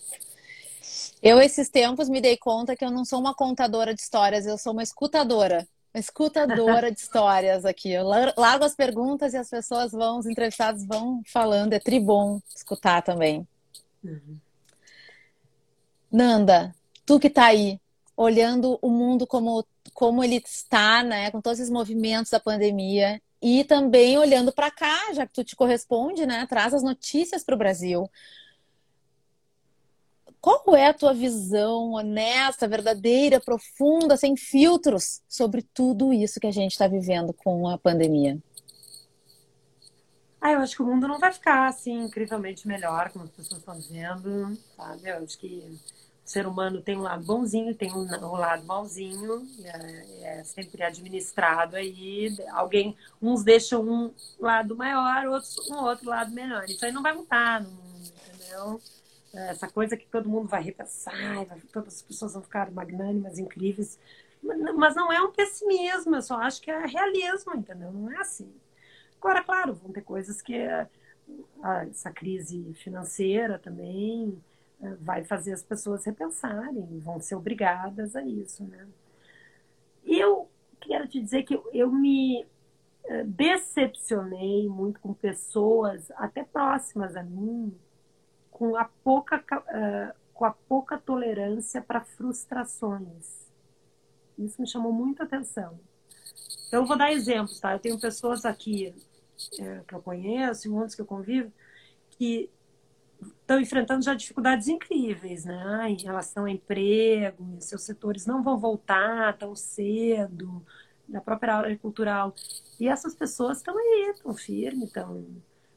Sim. Eu, esses tempos, me dei conta que eu não sou uma contadora de histórias, eu sou uma escutadora. Uma escutadora de histórias aqui. Eu largo as perguntas e as pessoas vão, os entrevistados vão falando. É tribom escutar também. Uhum. Nanda, tu que tá aí, olhando o mundo como, como ele está, né, com todos esses movimentos da pandemia, e também olhando para cá, já que tu te corresponde, né, traz as notícias para o Brasil. Qual é a tua visão honesta, verdadeira, profunda, sem filtros, sobre tudo isso que a gente está vivendo com a pandemia? Ah, eu acho que o mundo não vai ficar assim incrivelmente melhor, como as pessoas estão dizendo, sabe? Eu acho que ser humano tem um lado bonzinho, tem um, um lado malzinho, é, é, sempre administrado aí. Alguém, uns deixam um lado maior, outros um outro lado menor. Isso aí não vai mudar no mundo, entendeu? essa coisa que todo mundo vai repensar, todas as pessoas vão ficar magnânimas, incríveis. Mas não é um pessimismo, eu só acho que é realismo, entendeu? Não é assim. Agora, claro, vão ter coisas que essa crise financeira também vai fazer as pessoas repensarem, vão ser obrigadas a isso, né? Eu quero te dizer que eu, me eh, decepcionei muito com pessoas até próximas a mim, com a pouca, uh, com a pouca tolerância para frustrações. Isso me chamou muita atenção. Então, eu vou dar exemplos, tá? Eu tenho pessoas aqui é, que eu conheço, muitos que eu convivo, que estão enfrentando já dificuldades incríveis, né? Em relação a emprego, seus setores não vão voltar tão cedo, na própria área cultural. E essas pessoas estão aí, estão firmes, estão.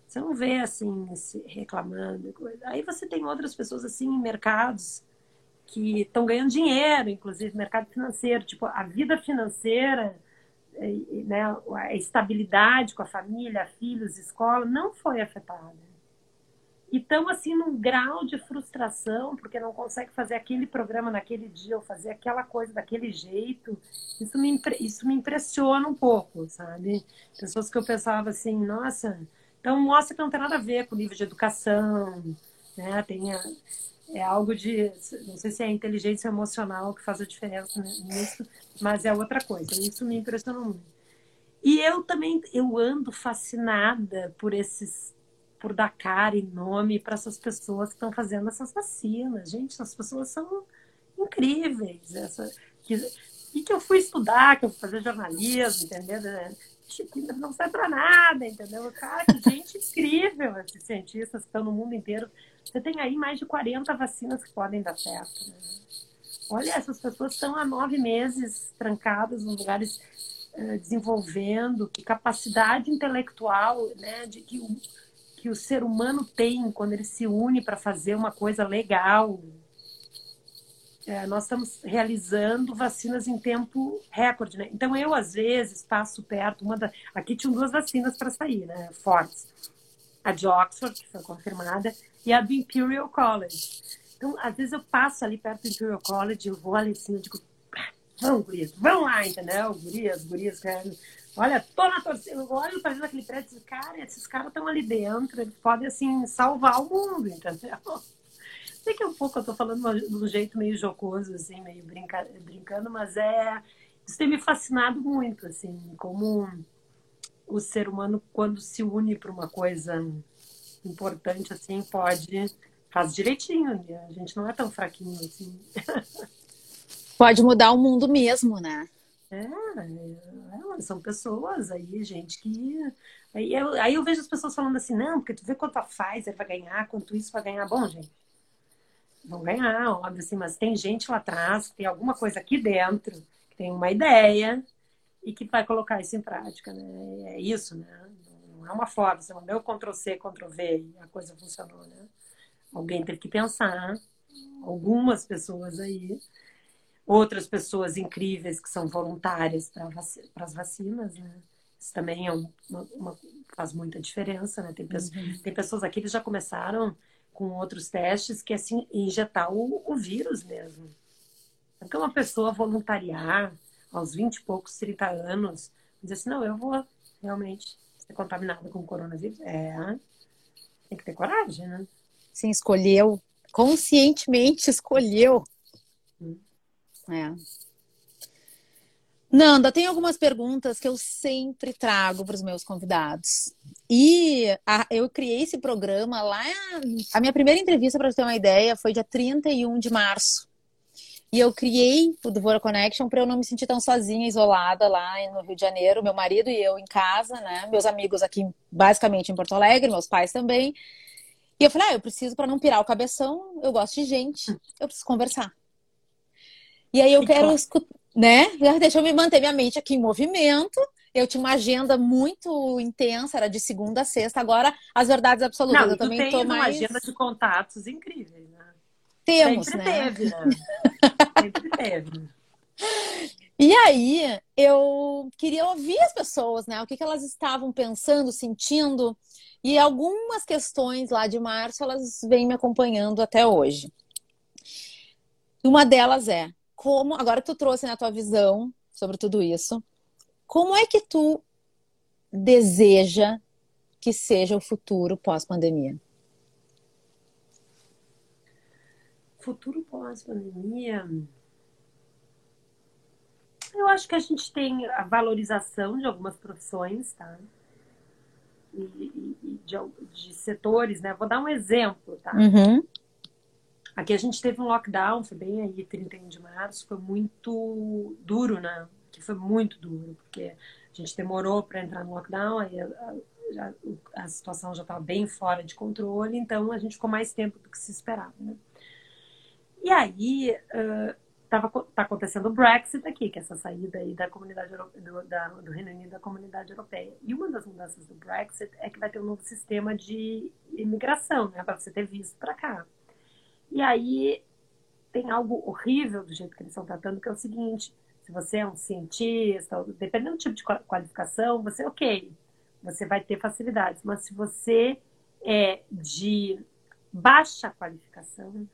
Você não vê assim, reclamando. Aí você tem outras pessoas assim em mercados que estão ganhando dinheiro, inclusive mercado financeiro, tipo a vida financeira né, a estabilidade com a família, filhos, escola, não foi afetada. Então, assim, num grau de frustração, porque não consegue fazer aquele programa naquele dia, ou fazer aquela coisa daquele jeito, isso me, isso me impressiona um pouco, sabe? Pessoas que eu pensava assim, nossa, então mostra que não tem nada a ver com o nível de educação, né? Tem a, é algo de, não sei se é a inteligência emocional que faz a diferença nisso, mas é outra coisa. Isso me impressionou muito. E eu também, eu ando fascinada por esses, por dar cara e nome para essas pessoas que estão fazendo essas vacinas. Gente, essas pessoas são incríveis. Essa, que, e que eu fui estudar, que eu fui fazer jornalismo, entendeu? Não sai para nada, entendeu? Cara, que gente incrível esses cientistas que estão no mundo inteiro você tem aí mais de 40 vacinas que podem dar certo. Né? Olha, essas pessoas estão há nove meses trancadas nos lugares uh, desenvolvendo, que capacidade intelectual né, de que que o ser humano tem quando ele se une para fazer uma coisa legal. É, nós estamos realizando vacinas em tempo recorde, né? Então eu às vezes passo perto, uma da... aqui tinham duas vacinas para sair, né? Fortes a de Oxford, que foi confirmada, e a do Imperial College. Então, às vezes eu passo ali perto do Imperial College, eu vou ali assim, eu digo, vamos, gurias, vamos lá, entendeu? Gurias, gurias, cara. Olha, tô na torcida, olho para aquele prédio e cara, esses caras estão ali dentro, eles podem, assim, salvar o mundo, entendeu? Sei que é um pouco eu tô falando de um jeito meio jocoso, assim, meio brinca, brincando, mas é... Isso tem me fascinado muito, assim, como o ser humano, quando se une para uma coisa importante assim, pode. Faz direitinho, a gente não é tão fraquinho assim. Pode mudar o mundo mesmo, né? É, é, são pessoas aí, gente, que. Aí eu, aí eu vejo as pessoas falando assim, não, porque tu vê quanto a Pfizer vai ganhar, quanto isso vai ganhar. Bom, gente, vão ganhar, óbvio, assim, mas tem gente lá atrás, tem alguma coisa aqui dentro, que tem uma ideia, e que vai colocar isso em prática, né? É isso, né? Não é uma forma, você não deu Ctrl-C, Ctrl-V e a coisa funcionou, né? Alguém teve que pensar, algumas pessoas aí, outras pessoas incríveis que são voluntárias para vac as vacinas, né? Isso também é uma, uma, faz muita diferença, né? Tem, pessoas, uhum. tem pessoas aqui que já começaram com outros testes que é assim, injetar o, o vírus mesmo. Porque uma pessoa voluntariar, aos 20 e poucos, 30 anos, dizer assim, não, eu vou realmente ser contaminada com coronavírus. É, tem que ter coragem, né? Sim, escolheu. Conscientemente escolheu. É. Nanda, tem algumas perguntas que eu sempre trago para os meus convidados. E a, eu criei esse programa lá. A minha primeira entrevista, para você ter uma ideia, foi dia 31 de março. E eu criei o Devora Connection para eu não me sentir tão sozinha, isolada lá no Rio de Janeiro, meu marido e eu em casa, né? Meus amigos aqui, basicamente em Porto Alegre, meus pais também. E eu falei, ah, eu preciso para não pirar o cabeção, eu gosto de gente, eu preciso conversar. E aí eu quero escutar, né? Deixa eu me manter minha mente aqui em movimento. Eu tinha uma agenda muito intensa, era de segunda a sexta. Agora, as verdades absolutas. Não, eu também tô mais. uma agenda de contatos incríveis, né? Temos, Sempre né? Teve, né? Sempre teve. E aí, eu queria ouvir as pessoas, né? O que, que elas estavam pensando, sentindo. E algumas questões lá de março, elas vêm me acompanhando até hoje. Uma delas é como, agora que tu trouxe na tua visão sobre tudo isso, como é que tu deseja que seja o futuro pós-pandemia? Futuro pós-pandemia. Eu acho que a gente tem a valorização de algumas profissões, tá? E, e de, de, setores, né? Vou dar um exemplo, tá? Uhum. Aqui a gente teve um lockdown, foi bem aí, 31 de março, foi muito duro, né? Que foi muito duro, porque a gente demorou para entrar no lockdown, aí a, a, a situação já estava bem fora de controle, então a gente ficou mais tempo do que se esperava, né? E aí, uh, tava, tá acontecendo o Brexit aqui, que é essa saída aí da comunidade do, da, do Reino Unido da comunidade europeia. E uma das mudanças do Brexit é que vai ter um novo sistema de imigração, né, para você ter visto para cá. E aí tem algo horrível do jeito que eles estão tratando, que é o seguinte: se você é um cientista, dependendo do tipo de qualificação, você ok, você vai ter facilidades. Mas se você é de baixa qualificação,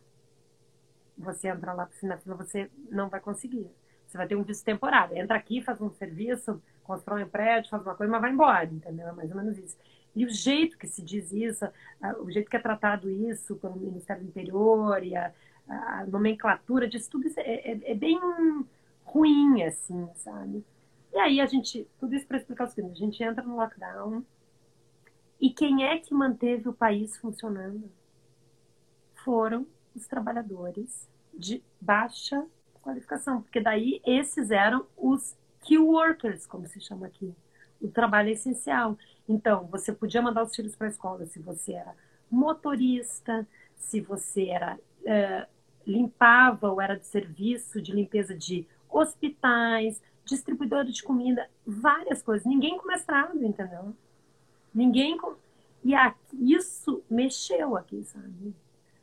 você entrar lá na fila, você não vai conseguir. Você vai ter um visto temporário. Entra aqui, faz um serviço, constrói um prédio, faz uma coisa, mas vai embora, entendeu? É mais ou menos isso. E o jeito que se diz isso, o jeito que é tratado isso pelo Ministério do Interior e a, a nomenclatura disso tudo isso é, é, é, bem ruim, assim, sabe? E aí a gente, tudo isso para explicar o seguinte, a gente entra no lockdown e quem é que manteve o país funcionando? Foram os trabalhadores de baixa qualificação, porque daí esses eram os key workers, como se chama aqui, o trabalho essencial. Então, você podia mandar os filhos para a escola se você era motorista, se você era é, limpava ou era de serviço de limpeza de hospitais, distribuidor de comida, várias coisas. Ninguém com mestrado, entendeu? Ninguém com... E isso mexeu aqui, sabe?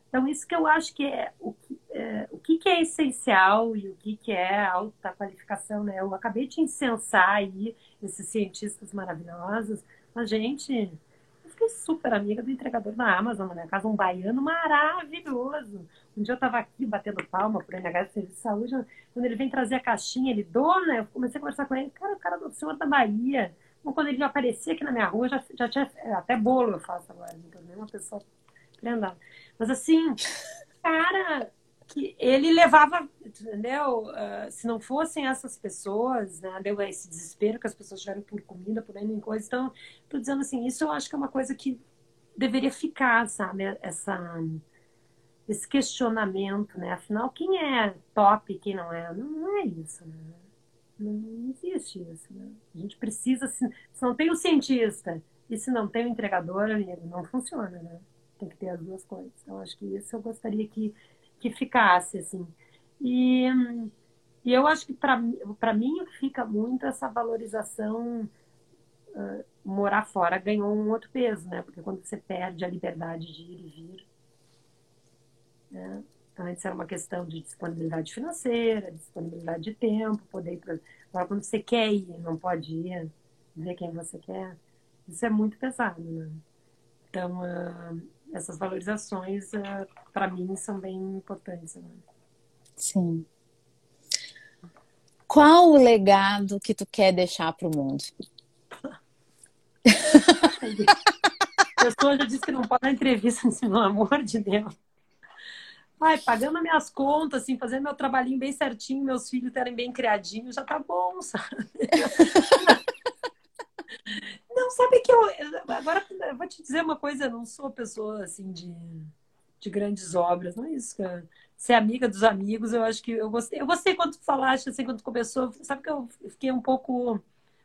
Então, isso que eu acho que é o que é, o que, que, é essencial e o que, que é alta qualificação, né? Eu acabei de incensar aí esses cientistas maravilhosos, mas, gente, eu fiquei super amiga do entregador da Amazon na minha casa, um baiano maravilhoso. Um dia eu estava aqui batendo palma para o NH Serviço de Saúde, quando ele vem trazer a caixinha, ele, dona, eu comecei a conversar com ele, cara, o cara do senhor da Bahia. Então, quando ele aparecia aqui na minha rua, já, já tinha, até bolo eu faço agora, então, uma pessoa prendada. Mas assim, cara, que ele levava, entendeu? Uh, se não fossem essas pessoas, né, deu esse desespero que as pessoas tiveram por comida, por N coisa. Então, tô dizendo assim, isso eu acho que é uma coisa que deveria ficar, sabe? Essa, esse questionamento, né? Afinal, quem é top e quem não é? Não, é isso, né? Não existe isso, né? A gente precisa, se não tem o cientista e se não tem o entregador, não funciona, né? tem que ter as duas coisas. Então, acho que isso eu gostaria que, que ficasse, assim. E, e eu acho que, para mim, fica muito essa valorização. Uh, morar fora ganhou um outro peso, né? Porque quando você perde a liberdade de ir e vir, né? Então, antes era uma questão de disponibilidade financeira, disponibilidade de tempo, poder ir pra... Agora, quando você quer ir, não pode ir, ver quem você quer, isso é muito pesado, né? Então, uh, essas valorizações, uh, para mim, são bem importantes. Né? Sim. Qual o legado que tu quer deixar para o mundo? A pessoa já disse que não pode dar entrevista, assim, pelo amor de Deus. Ai, pagando minhas contas, assim, fazendo meu trabalhinho bem certinho, meus filhos terem bem criadinhos, já tá bom, sabe? Não, sabe que eu. Agora, eu vou te dizer uma coisa, eu não sou pessoa assim de, de grandes obras, não é isso, cara. Ser amiga dos amigos, eu acho que eu gostei. Eu gostei quando tu falaste, assim, quando tu começou, sabe que eu fiquei um pouco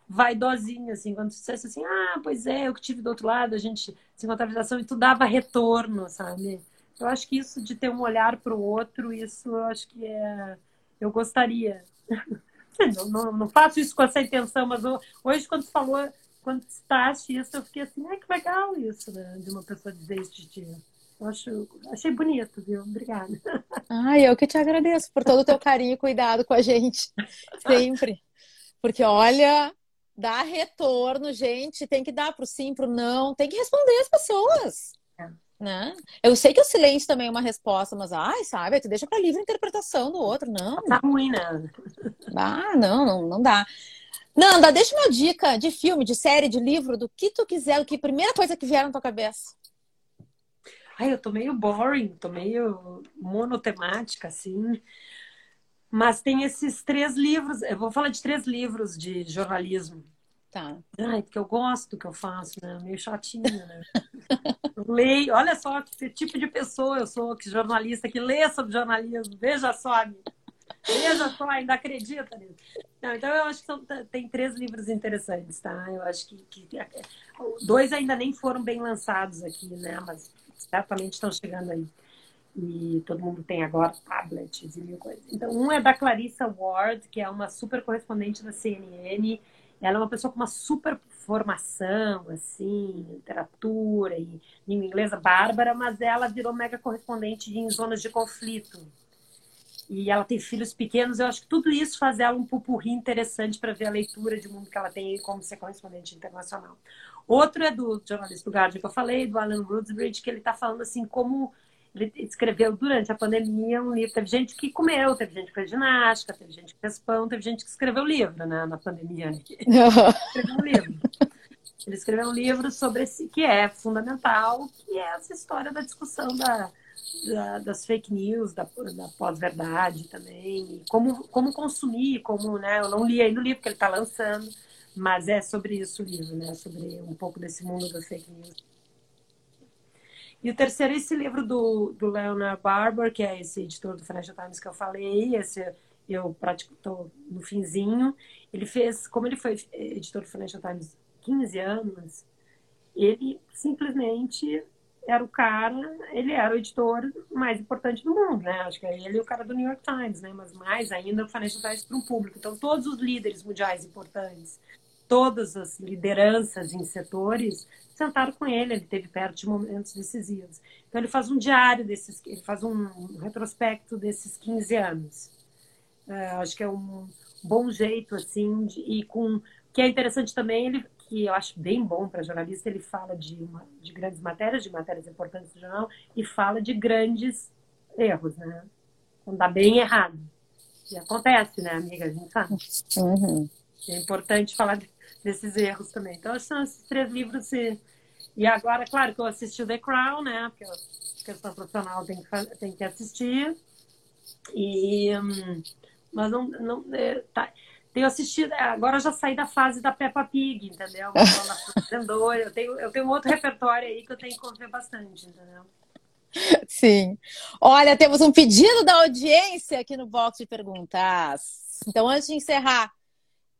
vaidosinha, assim, quando tu dissesse assim, ah, pois é, eu que tive do outro lado, a gente se encontrava e tu dava retorno, sabe? Eu acho que isso de ter um olhar para o outro, isso eu acho que é. Eu gostaria. Não, não, não, faço isso com essa intenção, mas hoje, quando tu falou, quando citaste isso, eu fiquei assim, ai, que legal isso, né? De uma pessoa dizer isso de ti. Eu acho, achei bonito, viu? Obrigada. Ai, eu que te agradeço por todo o teu carinho e cuidado com a gente, sempre. Porque, olha, Dá retorno, gente. Tem que dar pro sim, pro não. Tem que responder as pessoas. É. Né? Eu sei que o silêncio também é uma resposta, mas ai, sabe, tu deixa para livre interpretação do outro, não. Tá ruim, né? Ah, não, não, não dá. Nanda, deixa uma dica de filme, de série, de livro, do que tu quiser, o que primeira coisa que vier na tua cabeça. Ai, eu tô meio boring, tô meio monotemática, assim. Mas tem esses três livros, eu vou falar de três livros de jornalismo. Tá. Ai, porque eu gosto do que eu faço, né? Meio chatinho, né? eu leio, olha só que tipo de pessoa eu sou, que jornalista, que lê sobre jornalismo. Veja só, veja só, ainda acredita nisso. Não, então eu acho que são, tem três livros interessantes, tá? Eu acho que, que dois ainda nem foram bem lançados aqui, né? Mas certamente estão chegando aí e todo mundo tem agora tablets e mil coisas. Então, um é da Clarissa Ward, que é uma super correspondente da CNN. Ela é uma pessoa com uma super formação, assim, literatura e língua inglesa bárbara, mas ela virou mega correspondente em zonas de conflito. E ela tem filhos pequenos, eu acho que tudo isso faz ela um pupurri interessante para ver a leitura de mundo que ela tem como ser correspondente internacional. Outro é do jornalista do Guardian que eu falei, do Alan Roodsbridge, que ele está falando assim como ele escreveu durante a pandemia um livro. Teve gente que comeu, teve gente que fez ginástica, teve gente que fez pão, teve gente que escreveu livro né, na pandemia. Ele escreveu um livro. Ele escreveu um livro sobre esse que é fundamental, que é essa história da discussão da, da, das fake news, da, da pós-verdade também, como, como consumir, como, né, eu não li ainda o livro que ele está lançando, mas é sobre isso o livro, né, sobre um pouco desse mundo das fake news. E o terceiro é esse livro do, do Leonard Barber, que é esse editor do Financial Times que eu falei, esse eu estou no finzinho. Ele fez, como ele foi editor do Financial Times 15 anos, ele simplesmente era o cara, ele era o editor mais importante do mundo, né? Acho que é ele e o cara do New York Times, né? Mas mais ainda o Financial Times para um público. Então, todos os líderes mundiais importantes, todas as lideranças em setores sentaram com ele, ele teve perto de momentos decisivos. Então ele faz um diário desses, ele faz um retrospecto desses 15 anos. É, acho que é um bom jeito assim de, e com que é interessante também ele que eu acho bem bom para jornalista ele fala de uma, de grandes matérias, de matérias importantes do jornal e fala de grandes erros, né? Quando dá bem errado. E acontece, né, amiga? A gente sabe. Uhum. É importante falar desses erros também. Então, são esses três livros. E, e agora, claro que eu assisti o The Crown, né? Porque a questão profissional tem que, tem que assistir. E, hum, mas não. não é, tá, tenho assistido. É, agora já saí da fase da Peppa Pig, entendeu? eu, tenho, eu tenho um outro repertório aí que eu tenho que ver bastante, entendeu? Sim. Olha, temos um pedido da audiência aqui no box de perguntas. Então, antes de encerrar,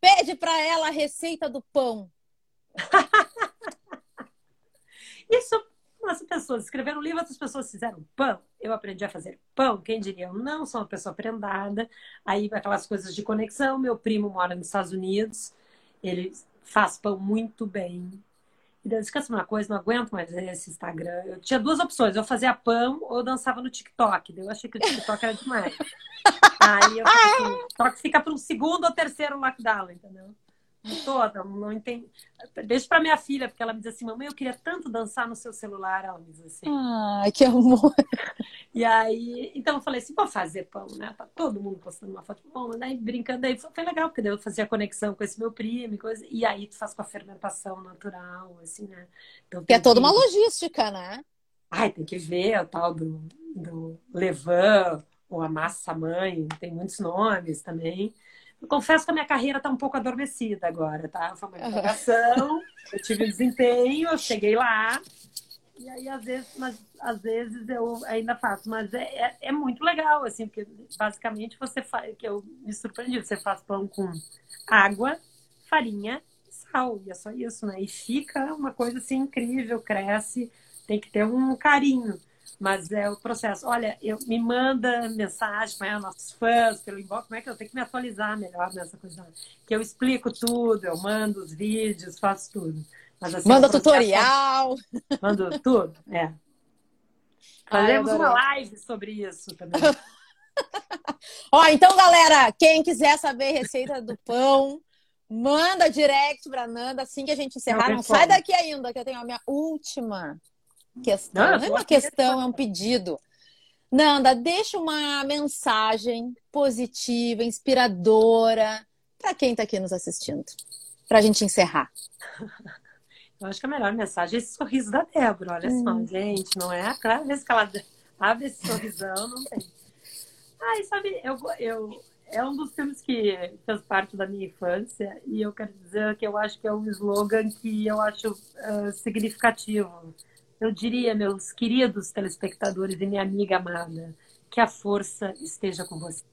Pede para ela a receita do pão. Isso, as pessoas escreveram livro, outras pessoas fizeram pão. Eu aprendi a fazer pão. Quem diria? Eu não sou uma pessoa prendada. Aí aquelas coisas de conexão. Meu primo mora nos Estados Unidos. Ele faz pão muito bem. E daí eu esqueci uma coisa, não aguento mais esse Instagram. Eu tinha duas opções, eu fazia pão ou dançava no TikTok. Eu achei que o TikTok era demais. Aí eu assim, TikTok fica para um segundo ou terceiro lockdown, entendeu? Toda, não entendo. Deixa para minha filha, porque ela me diz assim, mamãe, eu queria tanto dançar no seu celular, ela me diz assim. Ai, que amor. E aí, então eu falei assim, vou fazer pão, né? Tá todo mundo postando uma foto de pão, daí brincando, aí foi legal, porque daí eu fazia conexão com esse meu primo e coisa, e aí tu faz com a fermentação natural, assim, né? Então, que é toda que... uma logística, né? Ai, tem que ver o tal do, do levan, ou a massa mãe, tem muitos nomes também. Eu confesso que a minha carreira está um pouco adormecida agora, tá? Foi uma divulgação, eu tive desempenho, eu cheguei lá. E aí, às vezes, mas, às vezes eu ainda faço. Mas é, é, é muito legal, assim, porque basicamente você faz, que eu me surpreendi, você faz pão com água, farinha e sal. E é só isso, né? E fica uma coisa assim incrível, cresce, tem que ter um carinho. Mas é o processo. Olha, eu, me manda mensagem para nossos fãs pelo inbox. Como é que eu tenho que me atualizar melhor nessa coisa? Que eu explico tudo, eu mando os vídeos, faço tudo. Mas, assim, manda tutorial. Mando tudo, é. Fazemos uma live sobre isso também. Ó, então, galera, quem quiser saber receita do pão, Manda direct pra Nanda assim que a gente encerrar. Não, não sai daqui ainda, que eu tenho a minha última questão. Não, não é uma questão, é um pedido. Nanda, deixa uma mensagem positiva, inspiradora para quem está aqui nos assistindo, para a gente encerrar. Eu acho que a melhor mensagem é esse sorriso da Débora. Olha hum. só, gente, não é? Cada vez que ela abre esse sorrisão, não tem. Ai, sabe, eu, eu, é um dos filmes que fez parte da minha infância e eu quero dizer que eu acho que é um slogan que eu acho uh, significativo. Eu diria, meus queridos telespectadores e minha amiga amada, que a força esteja com você.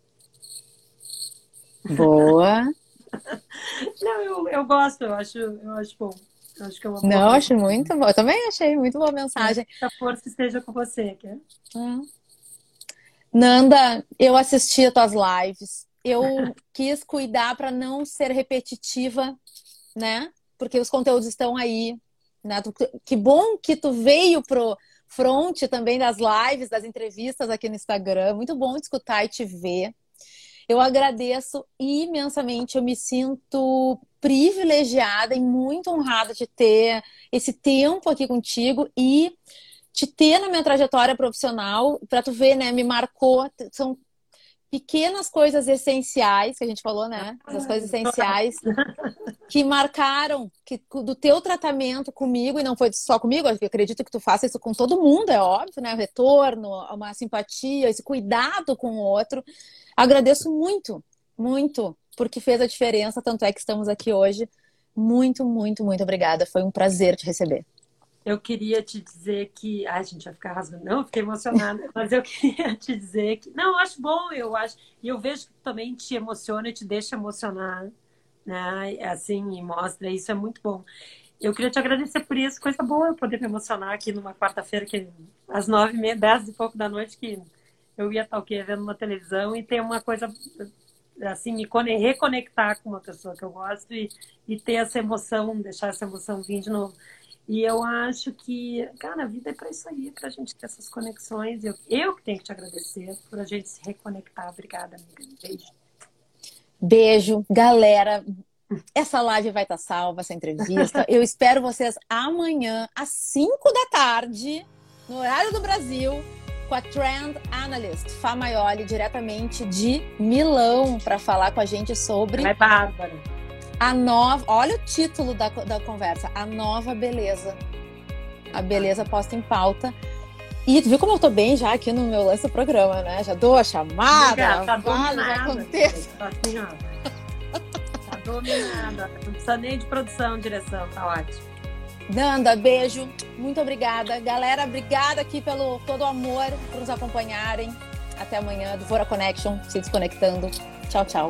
Boa. Não, eu, eu gosto, eu acho, eu acho bom. Eu acho que é uma Não, acho muito bom. Eu também achei muito boa mensagem. Que a força esteja com você, quer? É. Nanda, eu assisti as tuas lives. Eu quis cuidar para não ser repetitiva, né? Porque os conteúdos estão aí. Né? Que bom que tu veio pro front também das lives, das entrevistas aqui no Instagram. Muito bom te escutar e te ver. Eu agradeço imensamente, eu me sinto privilegiada e muito honrada de ter esse tempo aqui contigo e te ter na minha trajetória profissional, para tu ver, né, me marcou, são pequenas coisas essenciais que a gente falou, né? Essas coisas essenciais que marcaram que, do teu tratamento comigo, e não foi só comigo, eu acredito que tu faça isso com todo mundo, é óbvio, né? O retorno, uma simpatia, esse cuidado com o outro. Agradeço muito, muito, porque fez a diferença, tanto é que estamos aqui hoje. Muito, muito, muito obrigada. Foi um prazer te receber. Eu queria te dizer que. Ai, gente vai ficar rasgando. Não, fiquei emocionada. mas eu queria te dizer que. Não, eu acho bom, eu acho. E eu vejo que também te emociona e te deixa emocionar. Né? Assim, e mostra. Isso é muito bom. Eu queria te agradecer por isso. Coisa boa poder me emocionar aqui numa quarta-feira, que às nove meia, dez e pouco da noite, que eu ia estar o quê? Vendo uma televisão e ter uma coisa assim, me reconectar com uma pessoa que eu gosto e, e ter essa emoção, deixar essa emoção vir de novo. E eu acho que, cara, a vida é para isso aí, para a gente ter essas conexões. Eu, eu que tenho que te agradecer por a gente se reconectar. Obrigada, amiga. Beijo. Beijo, galera. Essa live vai estar tá salva, essa entrevista. Eu espero vocês amanhã, às 5 da tarde, no horário do Brasil, com a Trend Analyst, Fá Maioli, diretamente de Milão, para falar com a gente sobre. É Bárbara a nova. Olha o título da, da conversa: A Nova Beleza. A beleza posta em pauta. E tu viu como eu tô bem já aqui no meu lance do programa, né? Já dou a chamada, tá falo, já acontece. Tá, assim, tá dominada. Não precisa nem de produção, direção, tá ótimo. Nanda, beijo. Muito obrigada. Galera, obrigada aqui pelo todo o amor, por nos acompanharem. Até amanhã do Vora Connection, se desconectando. Tchau, tchau.